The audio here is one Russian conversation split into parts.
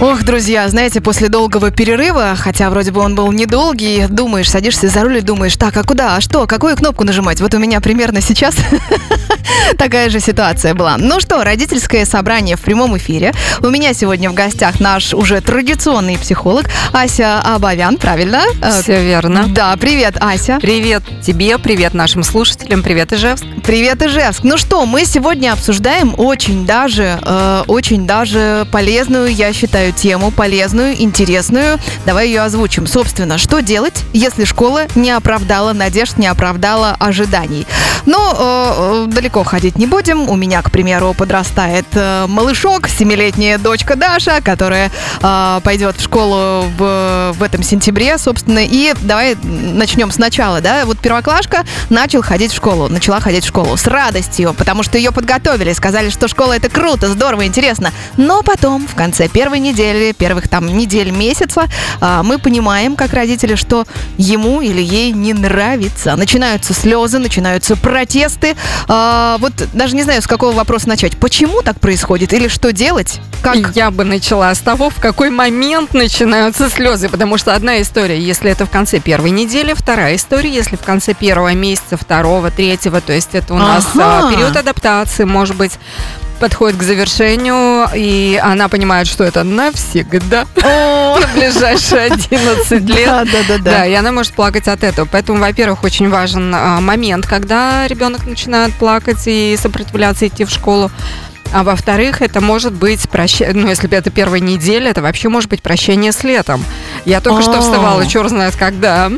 Ох, друзья, знаете, после долгого перерыва, хотя вроде бы он был недолгий, думаешь, садишься за руль и думаешь, так, а куда, а что, какую кнопку нажимать? Вот у меня примерно сейчас такая же ситуация была. Ну что, родительское собрание в прямом эфире. У меня сегодня в гостях наш уже традиционный психолог Ася Абавян, правильно? Э, Все верно. Да, привет, Ася. Привет тебе, привет нашим слушателям, привет Ижевск. Привет, Ижевск. Ну что, мы сегодня обсуждаем очень даже, э, очень даже полезную, я считаю, тему, полезную, интересную. Давай ее озвучим. Собственно, что делать, если школа не оправдала надежд, не оправдала ожиданий? Но э, э, далеко ходить не будем. У меня, к примеру, подрастает э, малышок, семилетняя дочка Даша, которая э, пойдет в школу в, в этом сентябре, собственно. И давай начнем сначала, да? Вот первоклашка начал ходить в школу, начала ходить в школу с радостью, потому что ее подготовили, сказали, что школа это круто, здорово, интересно. Но потом, в конце первой недели, первых там недель, месяца, а, мы понимаем, как родители, что ему или ей не нравится. Начинаются слезы, начинаются протесты. А, Вот даже не знаю, с какого вопроса начать. Почему так происходит или что делать? Как? Я бы начала с того, в какой момент начинаются слезы, потому что одна история, если это в конце первой недели, вторая история, если в конце первого месяца, второго, третьего, то есть это у нас Ага. а, период адаптации, может быть, подходит к завершению, и она понимает, что это навсегда, на ближайшие 11 лет. Да, да, да, Да, да. и она может плакать от этого. Поэтому, во-первых, очень важен а, момент, когда ребенок начинает плакать и сопротивляться идти в школу. А во-вторых, это может быть прощение, ну, если бы это первая неделя, это вообще может быть прощение с летом. Я только что вставала, черт знает когда.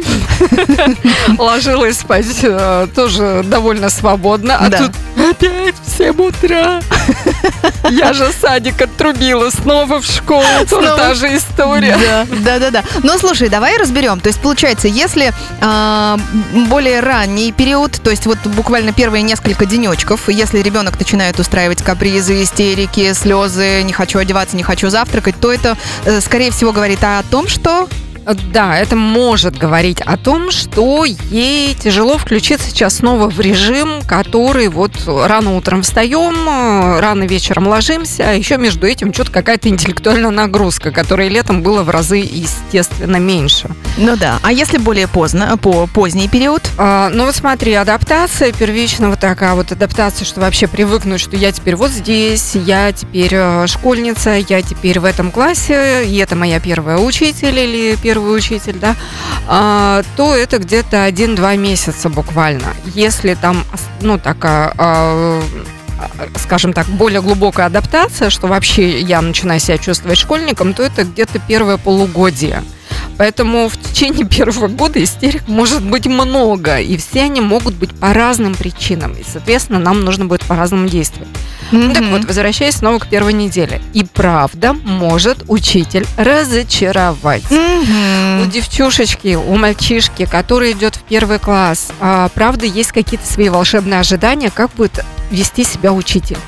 Ложилась спать э, тоже довольно свободно. А тут опять в 7 утра. Я же садик отрубила, снова в школу. Тоже та же история. Да, да, да, да. Ну, слушай, давай разберем. То есть, получается, если а, более ранний период, то есть вот буквально первые несколько денечков, если ребенок начинает устраивать капризы, истерики, слезы, не хочу одеваться, не хочу завтракать, то это, э, скорее всего, говорит о том, что... Да, это может говорить о том, что ей тяжело включиться сейчас снова в режим, который вот рано утром встаем, э, рано вечером ложимся, а еще между этим что-то какая-то интеллектуальная нагрузка, которая летом было в разы, естественно, меньше. Ну да. А если более поздно, по поздний период? А, ну вот смотри, адаптация первично вот такая вот адаптация, что вообще привыкнуть, что я теперь вот здесь, я теперь э, школьница, я теперь в этом классе, и это моя первая учитель или первый учитель, да, а, то это где-то один-два месяца буквально. Если там, ну такая а, скажем так, более глубокая адаптация, что вообще я начинаю себя чувствовать школьником, то это где-то первое полугодие. Поэтому в течение первого года истерик может быть много, и все они могут быть по разным причинам. И, соответственно, нам нужно будет по-разному действовать. Ну, так вот, возвращаясь снова к первой неделе. И правда может учитель разочаровать. Мгм. У девчушечки, у мальчишки, который идет в первый класс, а, правда, есть какие-то свои волшебные ожидания, как будет вести себя учитель.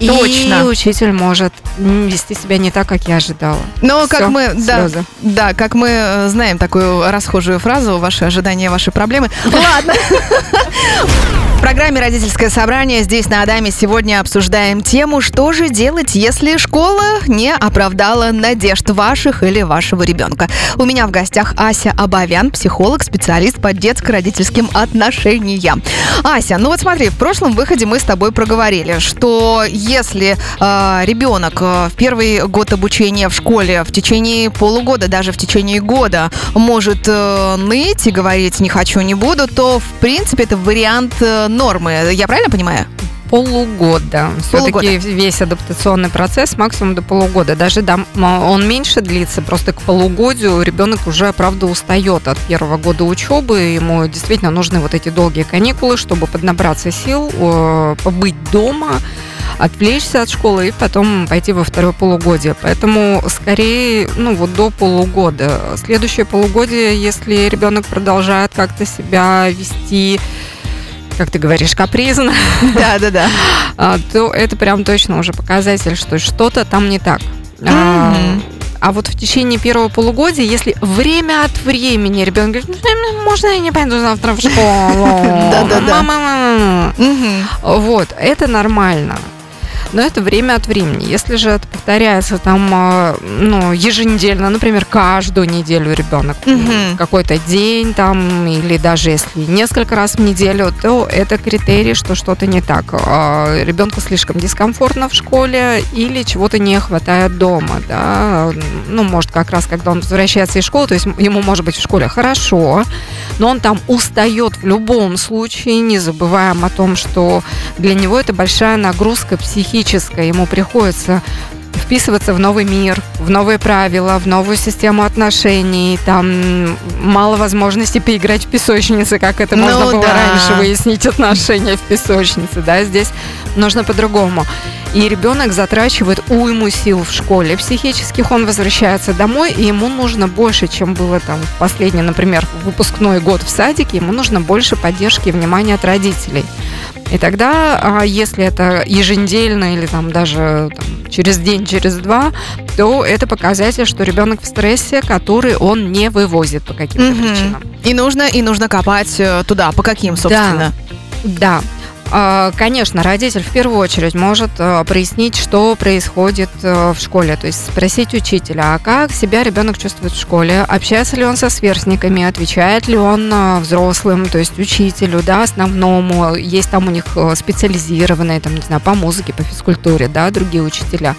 Точно. И учитель может вести себя не так, как я ожидала. Но как Всё, мы, да, слезы. да, как мы э, знаем такую расхожую фразу, ваши ожидания, ваши проблемы. Ладно. В программе «Родительское собрание» здесь на Адаме сегодня обсуждаем тему, что же делать, если школа не оправдала надежд ваших или вашего ребенка. У меня в гостях Ася Абавян, психолог, специалист по детско-родительским отношениям. Ася, ну вот смотри, в прошлом выходе мы с тобой проговорили, что если э, ребенок э, в первый год обучения в школе, в течение полугода, даже в течение года может э, ныть и говорить «не хочу, не буду», то, в принципе, это вариант э, нормы. Я правильно понимаю? Полугода. Все-таки весь адаптационный процесс максимум до полугода. Даже да, он меньше длится, просто к полугодию ребенок уже, правда, устает от первого года учебы. Ему действительно нужны вот эти долгие каникулы, чтобы поднабраться сил, побыть дома, отвлечься от школы и потом пойти во второе полугодие. Поэтому скорее, ну вот до полугода. Следующее полугодие, если ребенок продолжает как-то себя вести как ты говоришь, капризно, Да, да, да. то это прям точно уже показатель, что что-то там не так. А. А вот в течение первого полугодия, если время от времени ребенок говорит, «Ну, можно я не пойду завтра в школу? Да-да-да. Мама, мама». Мгм. Вот, это нормально. Но это время от времени. Если же это повторяется там, а, ну, еженедельно, например, каждую неделю ребенок Мгм. какой-то день там, или даже если несколько раз в неделю, то это критерий, что что-то не так. А, Ребенку слишком дискомфортно в школе или чего-то не хватает дома, да. Ну, может, как раз, когда он возвращается из школы, то есть ему может быть в школе хорошо, но он там устает в любом случае, не забываем о том, что для него это большая нагрузка психическая, ему приходится вписываться в новый мир, в новые правила, в новую систему отношений. Там мало возможностей поиграть в песочнице, как это Ну можно было да. раньше выяснить отношения в песочнице. Да, здесь нужно по-другому. И ребенок затрачивает уйму сил в школе психических, он возвращается домой, и ему нужно больше, чем было там в последний, например, выпускной год в садике, ему нужно больше поддержки и внимания от родителей. И тогда, а, если это еженедельно или там даже там, через день, через два, то это показатель, что ребенок в стрессе, который он не вывозит по каким-то Мгм. причинам. И нужно, и нужно копать э, туда. По каким, собственно? Да. А, Конечно, родитель в первую очередь может э, прояснить, что происходит э, в школе, то есть спросить учителя, а как себя ребенок чувствует в школе, общается ли он со сверстниками, отвечает ли он э, взрослым, то есть учителю, да, основному, есть там у них специализированные, там, не знаю, по музыке, по физкультуре, да, другие учителя.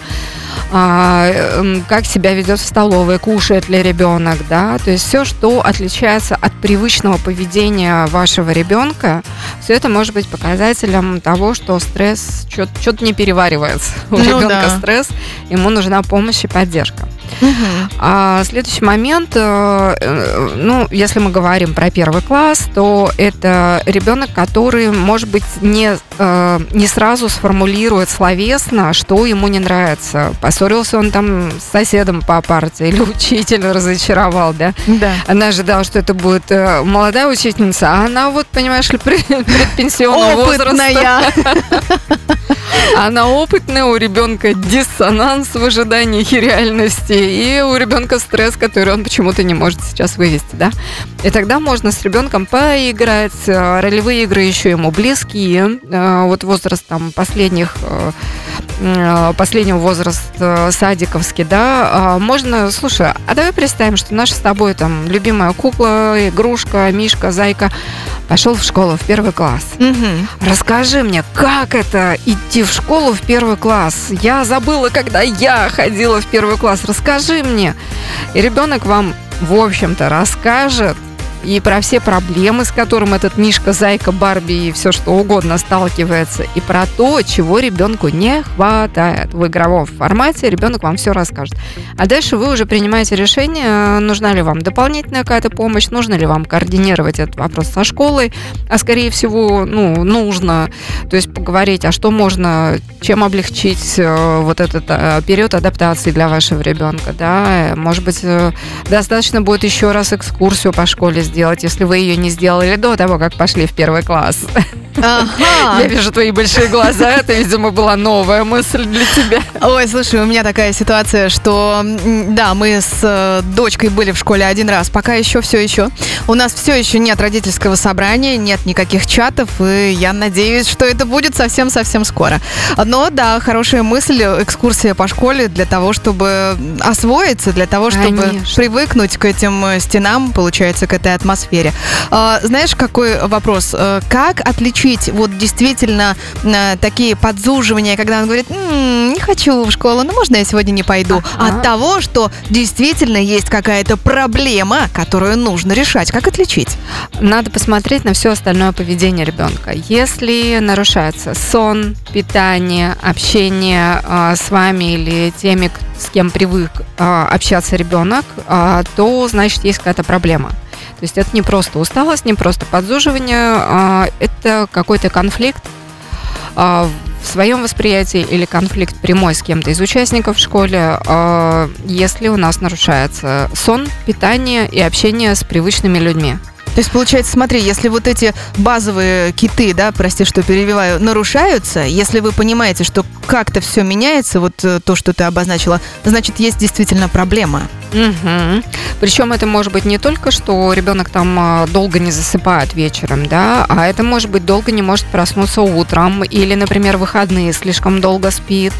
А, эм, как себя ведет в столовой, кушает ли ребенок, да, то есть все, что отличается от привычного поведения вашего ребенка, все это может быть показателем того, что стресс что-то не переваривается. У Ну ребенка да. стресс, ему нужна помощь и поддержка. А следующий момент, э, э, ну, если мы говорим про первый класс, то это ребенок, который, может быть, не, э, не сразу сформулирует словесно, что ему не нравится. Поссорился он там с соседом по парте или учитель разочаровал, да? Да. Она ожидала, что это будет молодая учительница, а она вот, понимаешь ли, пред- предпенсионного возраста. Опытная. Она опытная, у ребенка диссонанс в ожиданиях и реальности, и у ребенка стресс, который он почему-то не может сейчас вывести, да. И тогда можно с ребенком поиграть, э, ролевые игры еще ему близкие, Э, вот возраст там последних э, последнего возраста садиковский, да, а можно, слушай, а давай представим, что наша с тобой там любимая кукла, игрушка, мишка, зайка пошел в школу в первый класс. Мгм. Расскажи мне, как это идти в школу в первый класс? Я забыла, когда я ходила в первый класс. Расскажи мне. И ребенок вам, в общем-то, расскажет и про все проблемы, с которым этот Мишка, Зайка, Барби и все что угодно сталкивается, и про то, чего ребенку не хватает в игровом формате, ребенок вам все расскажет. А дальше вы уже принимаете решение, нужна ли вам дополнительная какая-то помощь, нужно ли вам координировать этот вопрос со школой, а скорее всего, ну, нужно, то есть поговорить, а что можно, чем облегчить э, вот этот э, период адаптации для вашего ребенка, да, может быть, э, достаточно будет еще раз экскурсию по школе сделать, если вы ее не сделали до того, как пошли в первый класс. Ага. Я вижу твои большие глаза, это, видимо, была новая мысль для тебя. Ой, слушай, у меня такая ситуация, что да, мы с э, дочкой были в школе один раз, пока еще все еще. У нас все еще нет родительского собрания, нет никаких чатов, и я надеюсь, что это будет совсем-совсем скоро. Но да, хорошая мысль, экскурсия по школе для того, чтобы освоиться, для того, чтобы Конечно. привыкнуть к этим э, стенам, получается, к этой атмосфере. А, знаешь, какой вопрос? Э, Как отличить вот действительно э, такие подзуживания, когда он говорит, «М, не хочу в школу, ну можно я сегодня не пойду, Ага. от того, что действительно есть какая-то проблема, которую нужно решать. Как отличить? Надо посмотреть на все остальное поведение ребенка. Если нарушается сон, питание, общение а, с вами или теми, с кем привык а, общаться ребенок, а, то значит есть какая-то проблема. То есть это не просто усталость, не просто подзуживание, а, это какой-то конфликт а, в своем восприятии или конфликт прямой с кем-то из участников в школе, а, если у нас нарушается сон, питание и общение с привычными людьми. То есть, получается, смотри, если вот эти базовые киты, да, прости, что перебиваю, нарушаются, если вы понимаете, что как-то все меняется, вот э, то, что ты обозначила, значит, есть действительно проблема. Угу. Причем это может быть не только, что ребенок там а, долго не засыпает вечером, да, а это может быть долго не может проснуться утром, или, например, выходные слишком долго спит,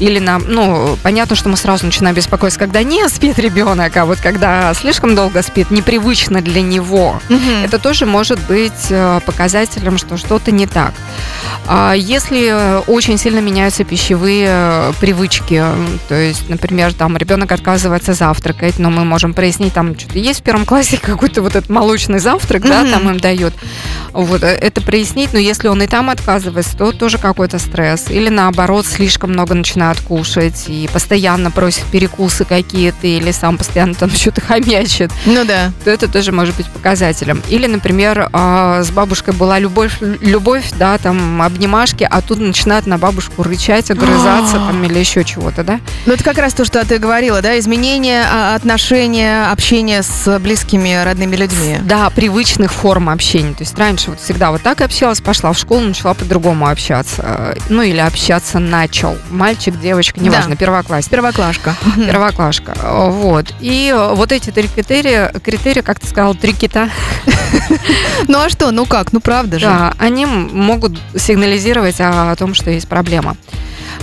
или на, ну, понятно, что мы сразу начинаем беспокоиться, когда не спит ребенок, а вот когда слишком долго спит, непривычно для него, угу. это тоже может быть э, показателем, что что-то не так. А если очень сильно меняются пищевые э, привычки, то есть, например, там ребенок отказывается завтракать, но мы можем прояснить, там что-то есть в первом классе какой-то вот этот молочный завтрак, mm-hmm. да, там им дают. Вот, э, это прояснить, но если он и там отказывается, то тоже какой-то стресс. Или наоборот, слишком много начинает кушать и постоянно просит перекусы какие-то, или сам постоянно там что-то хомячит. Ну да. То это тоже может быть показателем. Или, например, а, с бабушкой была любовь, любовь, да, там обнимашки, а тут начинает на бабушку рычать, огрызаться там или еще чего-то, да? Ну это как раз то, что ты говорила, да, изменение а, отношения, общения с близкими, родными людьми. Да, привычных форм общения. То есть раньше вот всегда вот так общалась, пошла в школу, начала по-другому общаться. Ну или общаться начал. Мальчик, девочка, неважно, да. первоклассник. Первоклашка. Первоклашка. Вот. И вот эти три критерия, критерии, как ты сказал, три кита. Ну а что, ну как, ну правда же. Да, они могут сигнализировать о том, что есть проблема.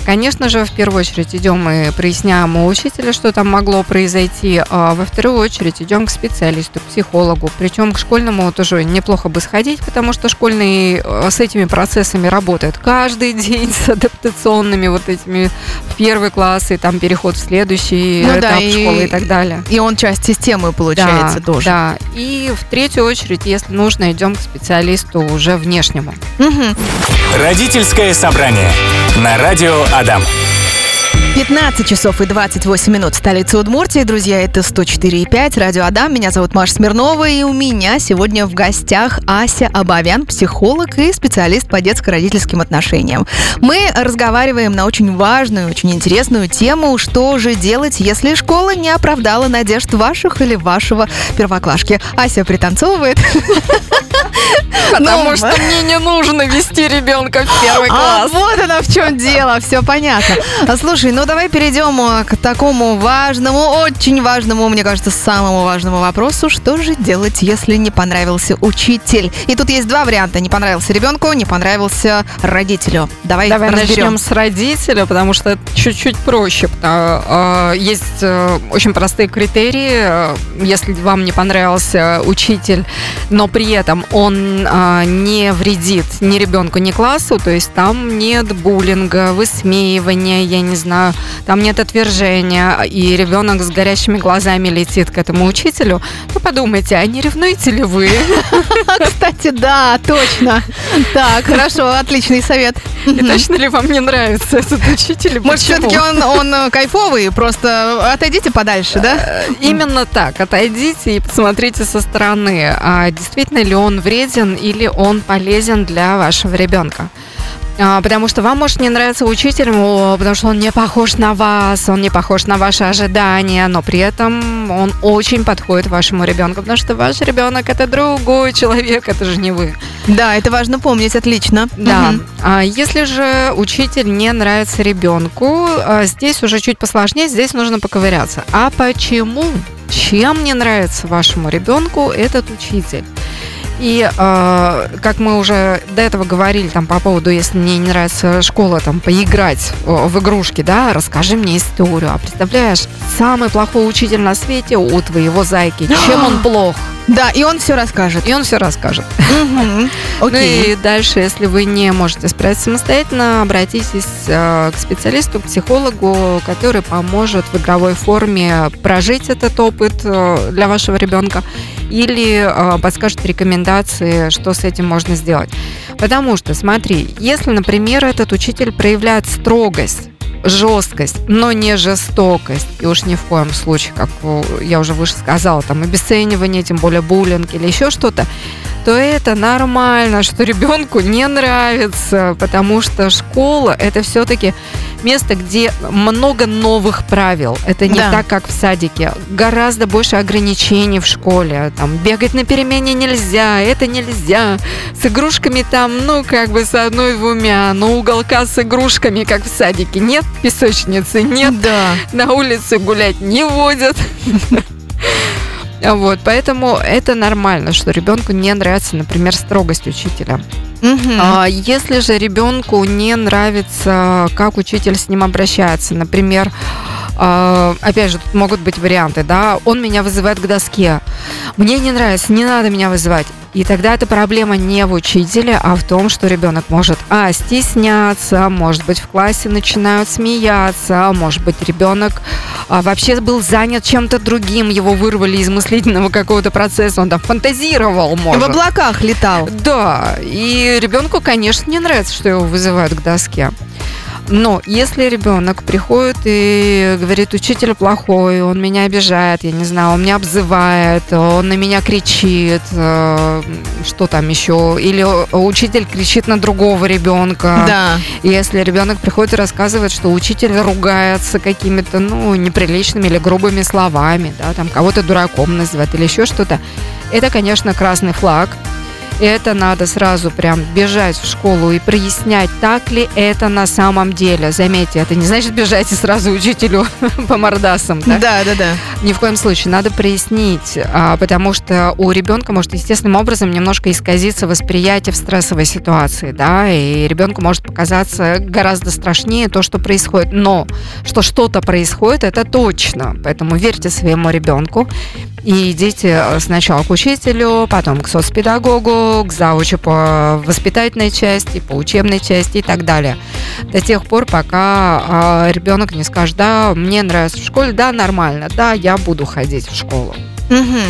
Конечно же, в первую очередь идем и проясняем у учителя, что там могло произойти. А во вторую очередь идем к специалисту, к психологу. Причем к школьному тоже неплохо бы сходить, потому что школьный э, с этими процессами работает каждый день, с адаптационными вот этими в первый класс и там переход в следующий ну, этап да, школы и, и так далее. И он часть системы получается да, тоже. Да. И в третью очередь, если нужно, идем к специалисту уже внешнему. Угу. Родительское собрание на радио Адам. 15 часов и 28 минут столица Удмуртии. Друзья, это 104,5, радио Адам. Меня зовут Маша Смирнова, и у меня сегодня в гостях Ася Абавян, психолог и специалист по детско-родительским отношениям. Мы разговариваем на очень важную, очень интересную тему, что же делать, если школа не оправдала надежд ваших или вашего первоклашки. Ася пританцовывает. Потому что мне не нужно вести ребенка в первый а класс. А вот оно в чем дело, все понятно. Слушай, ну давай перейдем э, к такому важному, очень важному, мне кажется, самому важному вопросу. Что же делать, если не понравился учитель? И тут есть два варианта. Не понравился ребенку, не понравился родителю. Давай, давай разберем. начнем с родителя, потому что это чуть-чуть проще. Э, есть э, очень простые критерии. Если вам не понравился учитель, но при этом он не вредит ни ребенку, ни классу, то есть там нет буллинга, высмеивания, я не знаю, там нет отвержения, и ребенок с горящими глазами летит к этому учителю, то подумайте, а не ревнуете ли вы? Кстати, да, точно. Так, хорошо, отличный совет. И точно ли вам не нравится этот учитель? Может, все-таки он, он э, кайфовый, просто отойдите подальше, да? Э, именно так, отойдите и посмотрите со стороны, а действительно ли он вреден или он полезен для вашего ребенка. А, потому что вам может не нравиться учитель, потому что он не похож на вас, он не похож на ваши ожидания, но при этом он очень подходит вашему ребенку, потому что ваш ребенок это другой человек, это же не вы. Да, это важно помнить, отлично. Да. Угу. А если же учитель не нравится ребенку, а, здесь уже чуть посложнее, здесь нужно поковыряться. А почему? Чем не нравится вашему ребенку этот учитель? И э, как мы уже до этого говорили там по поводу, если мне не нравится школа, там поиграть в игрушки, да, расскажи мне историю. А представляешь, самый плохой учитель на свете у твоего зайки. Чем он плох? Да, и он все расскажет. И он все расскажет. Ну и дальше, если вы не можете справиться самостоятельно, обратитесь э, к специалисту, к психологу, который поможет в игровой форме прожить этот опыт э, для вашего ребенка или э, подскажет рекомендации, что с этим можно сделать. Потому что, смотри, если, например, этот учитель проявляет строгость, жесткость, но не жестокость. И уж ни в коем случае, как я уже выше сказала, там обесценивание, тем более буллинг или еще что-то, то это нормально, что ребенку не нравится, потому что школа это все-таки место, где много новых правил. Это не да. так, как в садике. Гораздо больше ограничений в школе. Там бегать на перемене нельзя, это нельзя. С игрушками там, ну, как бы с одной-двумя, но уголка с игрушками, как в садике, нет песочницы нет, Да. на улице гулять не водят. Вот, поэтому это нормально, что ребенку не нравится, например, строгость учителя. Мгм. А если же ребенку не нравится, как учитель с ним обращается, например, а, опять же, тут могут быть варианты, да, он меня вызывает к доске, мне не нравится, не надо меня вызывать. И тогда эта проблема не в учителе, а в том, что ребенок может, а, стесняться, может быть, в классе начинают смеяться, может быть, ребенок а, вообще был занят чем-то другим, его вырвали из мыслительного какого-то процесса, он там фантазировал, может. В облаках летал. Да, и ребенку, конечно, не нравится, что его вызывают к доске. Но если ребенок приходит и говорит, учитель плохой, он меня обижает, я не знаю, он меня обзывает, он на меня кричит, э, что там еще, или учитель кричит на другого ребенка. Да. Если ребенок приходит и рассказывает, что учитель ругается какими-то, ну, неприличными или грубыми словами, да, там кого-то дураком называет или еще что-то, это, конечно, красный флаг. И это надо сразу прям бежать в школу и прояснять, так ли это на самом деле. Заметьте, это не значит бежать и сразу учителю по мордасам, да? Да, да, да. Ни в коем случае. Надо прояснить, а, потому что у ребенка может естественным образом немножко исказиться восприятие в стрессовой ситуации, да, и ребенку может показаться гораздо страшнее то, что происходит. Но что что-то происходит, это точно. Поэтому верьте своему ребенку и идите э, сначала к учителю, потом к соцпедагогу, к заучу по воспитательной части, по учебной части и так далее. До тех пор, пока а, ребенок не скажет, да, мне нравится в школе, да, нормально, да, я буду ходить в школу. Мгм.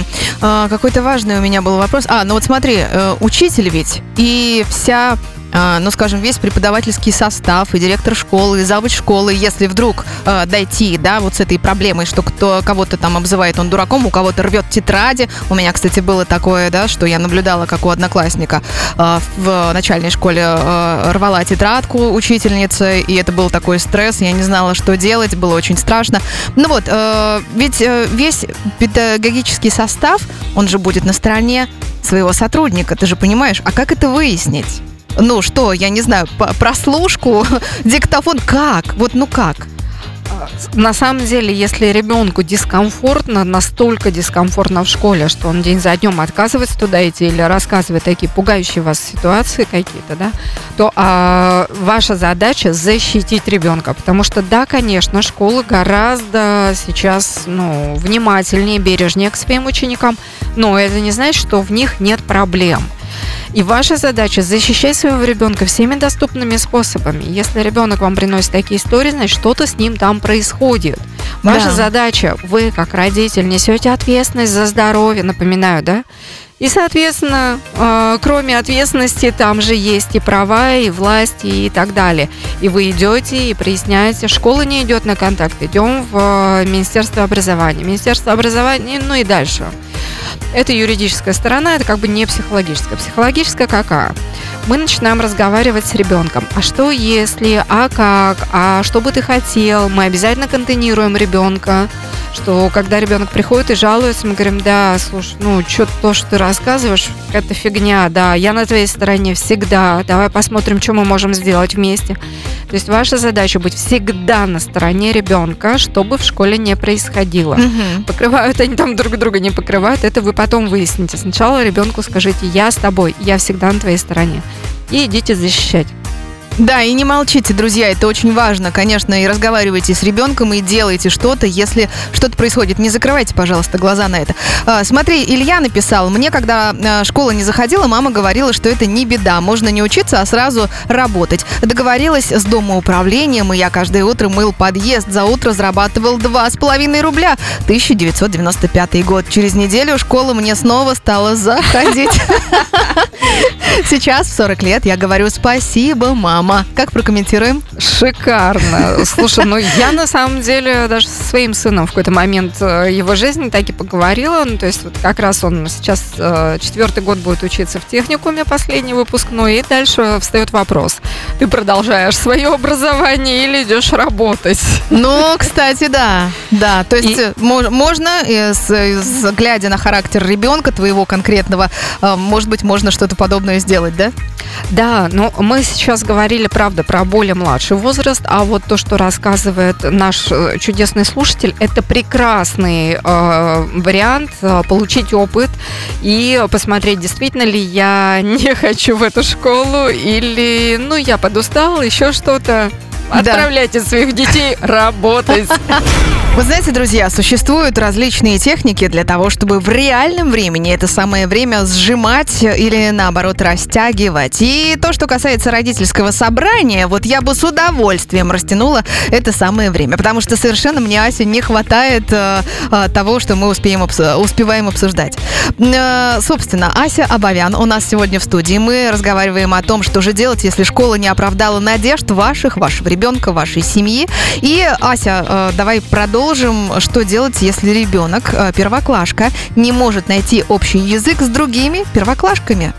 А, какой-то важный у меня был вопрос. А, ну вот смотри, э, учитель ведь и вся, ну скажем, весь преподавательский состав, и директор школы, и завуч школы, если вдруг э, дойти, да, вот с этой проблемой, что кто кого-то там обзывает он дураком, у кого-то рвет тетради. У меня, кстати, было такое, да, что я наблюдала, как у одноклассника э, в начальной школе э, рвала тетрадку учительница, и это был такой стресс, я не знала, что делать, было очень страшно. Ну вот, э, ведь э, весь педагогический состав, он же будет на стороне своего сотрудника, ты же понимаешь, а как это выяснить? Ну что, я не знаю, прослушку, диктофон, как? Вот ну как? На самом деле, если ребенку дискомфортно, настолько дискомфортно в школе, что он день за днем отказывается туда идти или рассказывает такие пугающие вас ситуации какие-то, да, то а, ваша задача защитить ребенка. Потому что, да, конечно, школы гораздо сейчас ну, внимательнее, бережнее к своим ученикам, но это не значит, что в них нет проблем. И ваша задача защищать своего ребенка всеми доступными способами. Если ребенок вам приносит такие истории, значит что-то с ним там происходит. Ваша Да. задача, вы как родитель несете ответственность за здоровье, напоминаю, да? И, соответственно, э, кроме ответственности, там же есть и права, и власть, и так далее. И вы идете и проясняете. Школа не идет на контакт, идем в э, Министерство образования. Министерство образования, ну и дальше. Это юридическая сторона, это как бы не психологическая. Психологическая какая? Мы начинаем разговаривать с ребенком. А что если, а как, а что бы ты хотел? Мы обязательно контейнируем ребенка, что когда ребенок приходит и жалуется, мы говорим, да, слушай, ну, что то, что ты рассказываешь, это фигня, да, я на твоей стороне всегда, давай посмотрим, что мы можем сделать вместе. То есть ваша задача быть всегда на стороне ребенка, что бы в школе не происходило. Мгм. Покрывают они там друг друга, не покрывают, это вы потом выясните. Сначала ребенку скажите, я с тобой, я всегда на твоей стороне. И идите защищать. Да, и не молчите, друзья, это очень важно, конечно, и разговаривайте с ребенком, и делайте что-то, если что-то происходит. Не закрывайте, пожалуйста, глаза на это. А, смотри, Илья написал, мне, когда а, школа не заходила, мама говорила, что это не беда, можно не учиться, а сразу работать. Договорилась с домоуправлением, и я каждое утро мыл подъезд, за утро зарабатывал 2,5 рубля. 1995 год. Через неделю школа мне снова стала заходить. Сейчас, в 40 лет, я говорю спасибо, мама. Как прокомментируем? Шикарно. Слушай, ну я на самом деле даже со своим сыном в какой-то момент э, его жизни так и поговорила. Ну, то есть вот как раз он сейчас э, четвертый год будет учиться в техникуме, последний выпускной, и дальше встает вопрос. Ты продолжаешь свое образование или идешь работать? Ну, кстати, да. Да, то есть И- э, мо- можно, глядя на характер ребенка твоего конкретного, может быть, можно что-то подобное сделать, да? Да, но мы сейчас говорили, правда, про более младший возраст, а вот то, что рассказывает наш э, чудесный слушатель, это прекрасный э, вариант э, получить опыт и посмотреть, действительно ли я не хочу в эту школу или, ну, я подустал, еще что-то. Отправляйте да. своих детей работать. Вы знаете, друзья, существуют различные техники для того, чтобы в реальном времени это самое время сжимать или наоборот растягивать. И то, что касается родительского собрания, вот я бы с удовольствием растянула это самое время, потому что совершенно мне, Ася, не хватает э, э, того, что мы успеем, успеваем обсуждать. Э, собственно, Ася Абавян у нас сегодня в студии. Мы разговариваем о том, что же делать, если школа не оправдала надежд ваших, вашего ребенка, вашей семьи. И, Ася, э, давай продолжим, что делать, если ребенок, э, первоклашка, не может найти общий язык с другими первоклашками.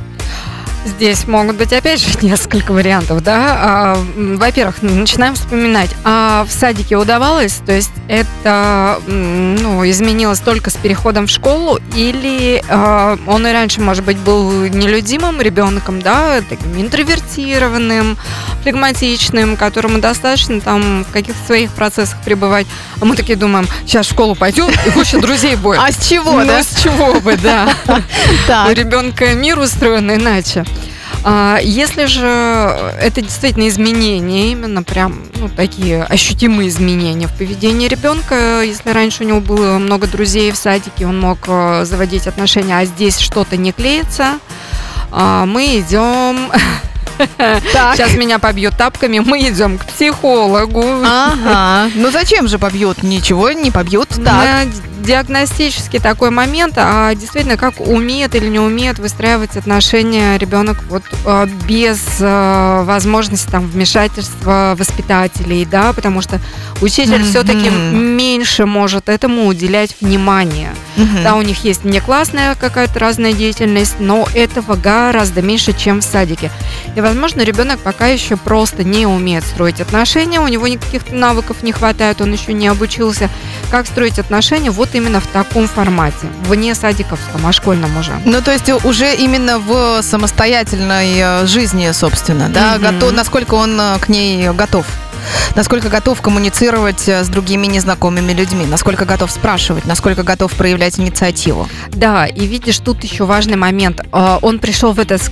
Здесь могут быть, опять же, несколько вариантов, да. А, во-первых, начинаем вспоминать. А в садике удавалось? То есть это ну, изменилось только с переходом в школу? Или а, он и раньше, может быть, был нелюдимым ребенком, да, таким интровертированным, флегматичным, которому достаточно там в каких-то своих процессах пребывать. А мы такие думаем, сейчас в школу пойдем и куча друзей будет. А с чего, ну, да? с чего бы, да. У ребенка мир устроен иначе. А, если же это действительно изменения, именно прям ну, такие ощутимые изменения в поведении ребенка, если раньше у него было много друзей в садике, он мог э, заводить отношения, а здесь что-то не клеится, а, мы идем так. Сейчас меня побьют тапками, мы идем к психологу. Ага. Ну зачем же побьют? Ничего не побьют. Так диагностический такой момент, а действительно, как умеет или не умеет выстраивать отношения ребенок вот а, без а, возможности там вмешательства воспитателей, да, потому что учитель mm-hmm. все-таки меньше может этому уделять внимание. Mm-hmm. Да, у них есть не классная какая-то разная деятельность, но этого гораздо меньше, чем в садике. И, возможно, ребенок пока еще просто не умеет строить отношения, у него никаких навыков не хватает, он еще не обучился, как строить отношения. Вот именно в таком формате, вне садиковском, а школьном уже. Ну, то есть уже именно в самостоятельной э, жизни, собственно, да, угу. готов, насколько он э, к ней готов? насколько готов коммуницировать э, с другими незнакомыми людьми, насколько готов спрашивать, насколько готов проявлять инициативу. Да, и видишь, тут еще важный момент. Он пришел в этот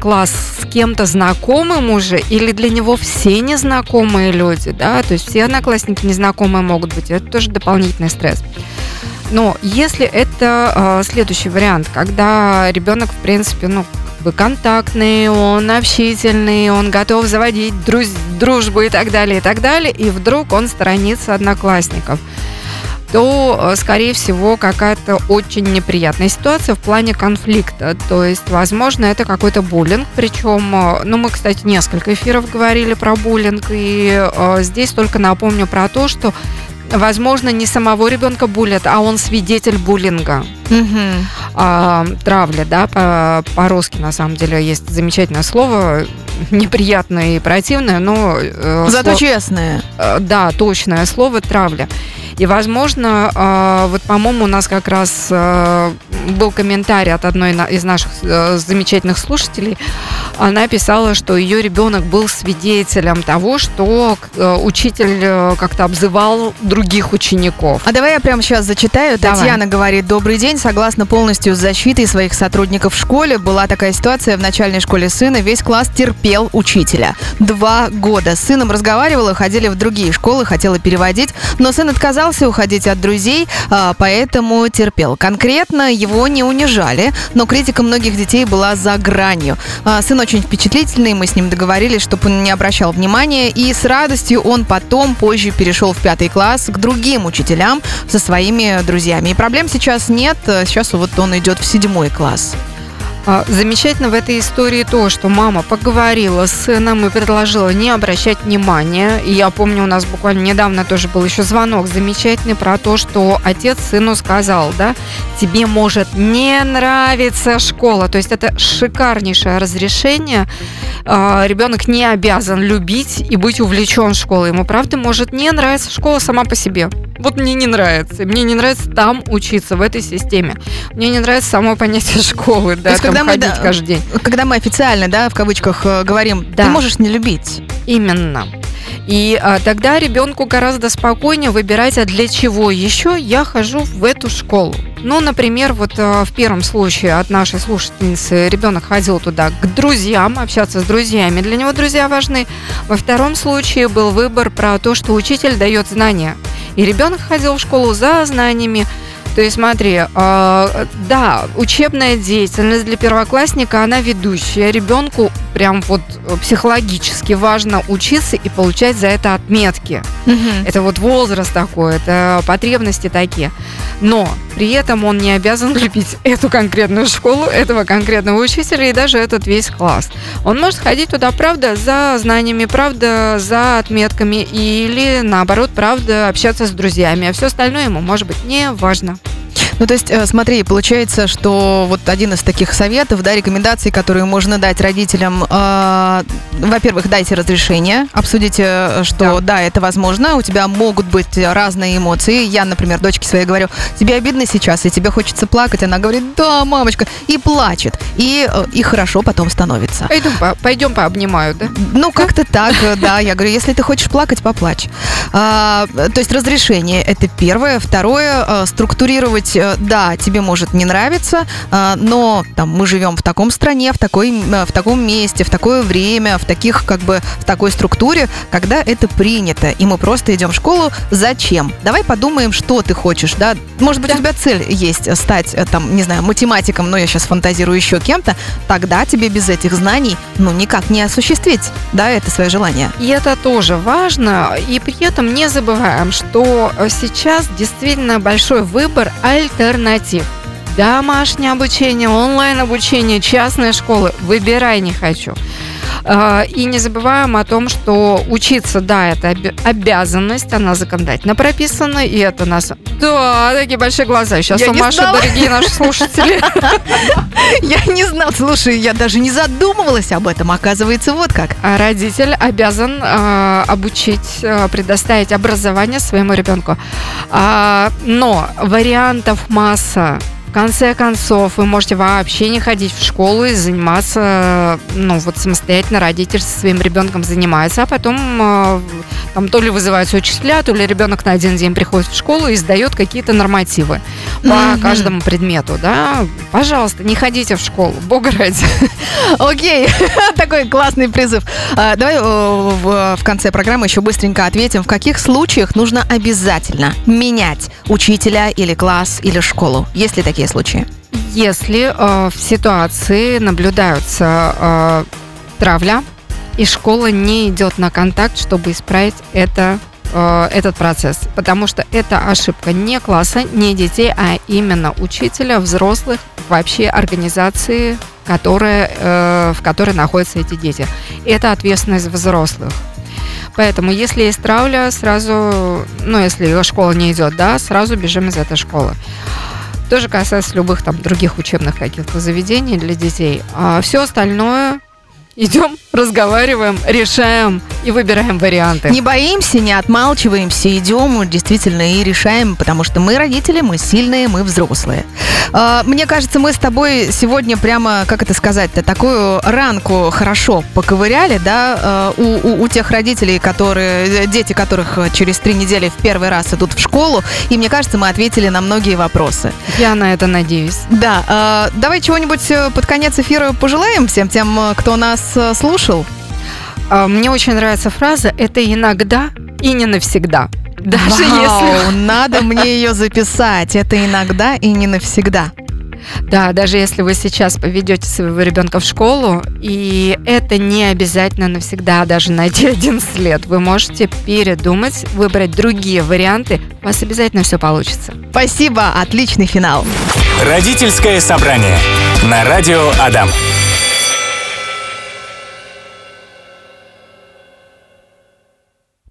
класс с кем-то знакомым уже, или для него все незнакомые люди, да, то есть все одноклассники незнакомые могут быть, это тоже дополнительный стресс. Но если это э, следующий вариант, когда ребенок, в принципе, ну, как бы контактный, он общительный, он готов заводить друз дружбу и так далее, и так далее, и вдруг он сторонится одноклассников то, скорее всего, какая-то очень неприятная ситуация в плане конфликта. То есть, возможно, это какой-то буллинг. Причем, ну, мы, кстати, несколько эфиров говорили про буллинг, и э, здесь только напомню про то, что возможно, не самого ребенка булят, а он свидетель буллинга. Угу. А, травля, да, по- по-русски на самом деле есть замечательное слово, неприятное и противное, но... Э, Зато слов... честное. Э, да, точное слово травля. И, возможно, э, вот, по-моему, у нас как раз э, был комментарий от одной из наших э, замечательных слушателей. Она писала, что ее ребенок был свидетелем того, что учитель как-то обзывал других учеников. А давай я прямо сейчас зачитаю. Давай. Татьяна говорит, добрый день, согласно полностью с защитой своих сотрудников в школе, была такая ситуация в начальной школе сына, весь класс терпел учителя. Два года. С сыном разговаривала, ходили в другие школы, хотела переводить, но сын отказался отказался уходить от друзей, а, поэтому терпел. Конкретно его не унижали, но критика многих детей была за гранью. А, сын очень впечатлительный, мы с ним договорились, чтобы он не обращал внимания, и с радостью он потом, позже перешел в пятый класс к другим учителям со своими друзьями. И проблем сейчас нет, сейчас вот он идет в седьмой класс. А, замечательно в этой истории то, что мама поговорила с сыном и предложила не обращать внимания. И я помню, у нас буквально недавно тоже был еще звонок замечательный про то, что отец сыну сказал, да, тебе может не нравиться школа. То есть это шикарнейшее разрешение. А, ребенок не обязан любить и быть увлечен школой. Ему, правда, может не нравиться школа сама по себе. Вот мне не нравится. Мне не нравится там учиться, в этой системе. Мне не нравится само понятие школы, да, когда мы, ходить да, каждый день. Когда мы официально, да, в кавычках э, говорим, Да. ты можешь не любить. Именно. И а, тогда ребенку гораздо спокойнее выбирать, а для чего еще я хожу в эту школу. Ну, например, вот а, в первом случае от нашей слушательницы ребенок ходил туда к друзьям, общаться с друзьями. Для него друзья важны. Во втором случае был выбор про то, что учитель дает знания. И ребенок ходил в школу за знаниями. То есть смотри, э, да, учебная деятельность для первоклассника, она ведущая. Ребенку прям вот психологически важно учиться и получать за это отметки. Это вот возраст такой, это потребности такие. Но при этом он не обязан любить эту конкретную школу, этого конкретного учителя и даже этот весь класс. Он может ходить туда, правда, за знаниями, правда, за отметками или, наоборот, правда, общаться с друзьями, а все остальное ему может быть не важно. Thank you. Ну, то есть, э, смотри, получается, что вот один из таких советов, да, рекомендаций, которые можно дать родителям, э, во-первых, дайте разрешение, обсудите, э, что да. это возможно, у тебя могут быть разные эмоции. Я, например, дочке своей говорю, тебе обидно сейчас, и тебе хочется плакать. Она говорит, да, мамочка, и плачет. И, э, и хорошо потом становится. Пойдем, по- пойдем пообнимаю, да? Ну, как-то так, да. Я говорю, если ты хочешь плакать, поплачь. А, то есть разрешение – это первое. Второе структурировать, э, да, тебе может не нравиться, а, но там мы живем в таком стране, в, такой, э, в таком месте, в такое время, в таких, как бы, в такой структуре, когда это принято, и мы просто идем в школу. Зачем? Давай подумаем, что ты хочешь, да? Может быть, Да. у тебя цель есть э, стать, э, там, не знаю, математиком, но я сейчас фантазирую еще кем-то, тогда тебе без этих знаний, ну, никак не осуществить, да, это свое желание. И это тоже важно. И при этом не забываем, что э, сейчас действительно большой выбор альтернатив. Домашнее обучение, онлайн-обучение, частные школы. Выбирай не хочу. А, И не забываем о том, что учиться, да, это обязанность, она законодательно прописана, и это нас... Да, такие большие глаза. Сейчас Я у Маши, дорогие наши слушатели. Я не знал, слушай, я даже не задумывалась об этом, оказывается, вот как. А Родитель обязан а, обучить, предоставить образование своему ребенку. Но вариантов масса. Конце концов, вы можете вообще не ходить в школу и заниматься, ну, вот самостоятельно родитель со своим ребенком занимается, а потом а, там то ли вызываются учителя, то ли ребенок на один день приходит в школу и сдает какие-то нормативы по Мгм. каждому предмету, да. Пожалуйста, не ходите в школу, бога ради. Окей, такой классный призыв. А, Давай э, в в конце программы еще быстренько ответим, в каких случаях нужно обязательно менять учителя или класс или школу. Есть ли такие случаи? Если э, в ситуации наблюдаются э, травля, и школа не идет на контакт, чтобы исправить это, э, этот процесс. Потому что это ошибка не класса, не детей, а именно учителя, взрослых, вообще организации, которые, э, в которой находятся эти дети. Это ответственность взрослых. Поэтому, если есть травля, сразу, ну, если школа не идет, да, сразу бежим из этой школы. Тоже касается любых там других учебных каких-то заведений для детей. А все остальное идем, разговариваем, решаем и выбираем варианты. Не боимся, не отмалчиваемся, идем действительно и решаем, потому что мы родители, мы сильные, мы взрослые. А, Мне кажется, мы с тобой сегодня прямо, как это сказать-то, такую ранку хорошо поковыряли, да, а, у, у- у тех родителей, которые, дети которых через три недели в первый раз идут в школу, и мне кажется, мы ответили на многие вопросы. Я на это надеюсь. Да, а, давай чего-нибудь э, под конец эфира пожелаем всем тем, э, кто нас э, слушал. А, Мне очень нравится фраза «это иногда и не навсегда». Даже Вау, если... надо мне ее записать. Это иногда и не навсегда. Да, даже если вы сейчас поведете своего ребенка в школу, и это не обязательно навсегда, даже на 11 лет, вы можете передумать, выбрать другие варианты, у вас обязательно все получится. Спасибо, отличный финал. Родительское собрание на радио Адам.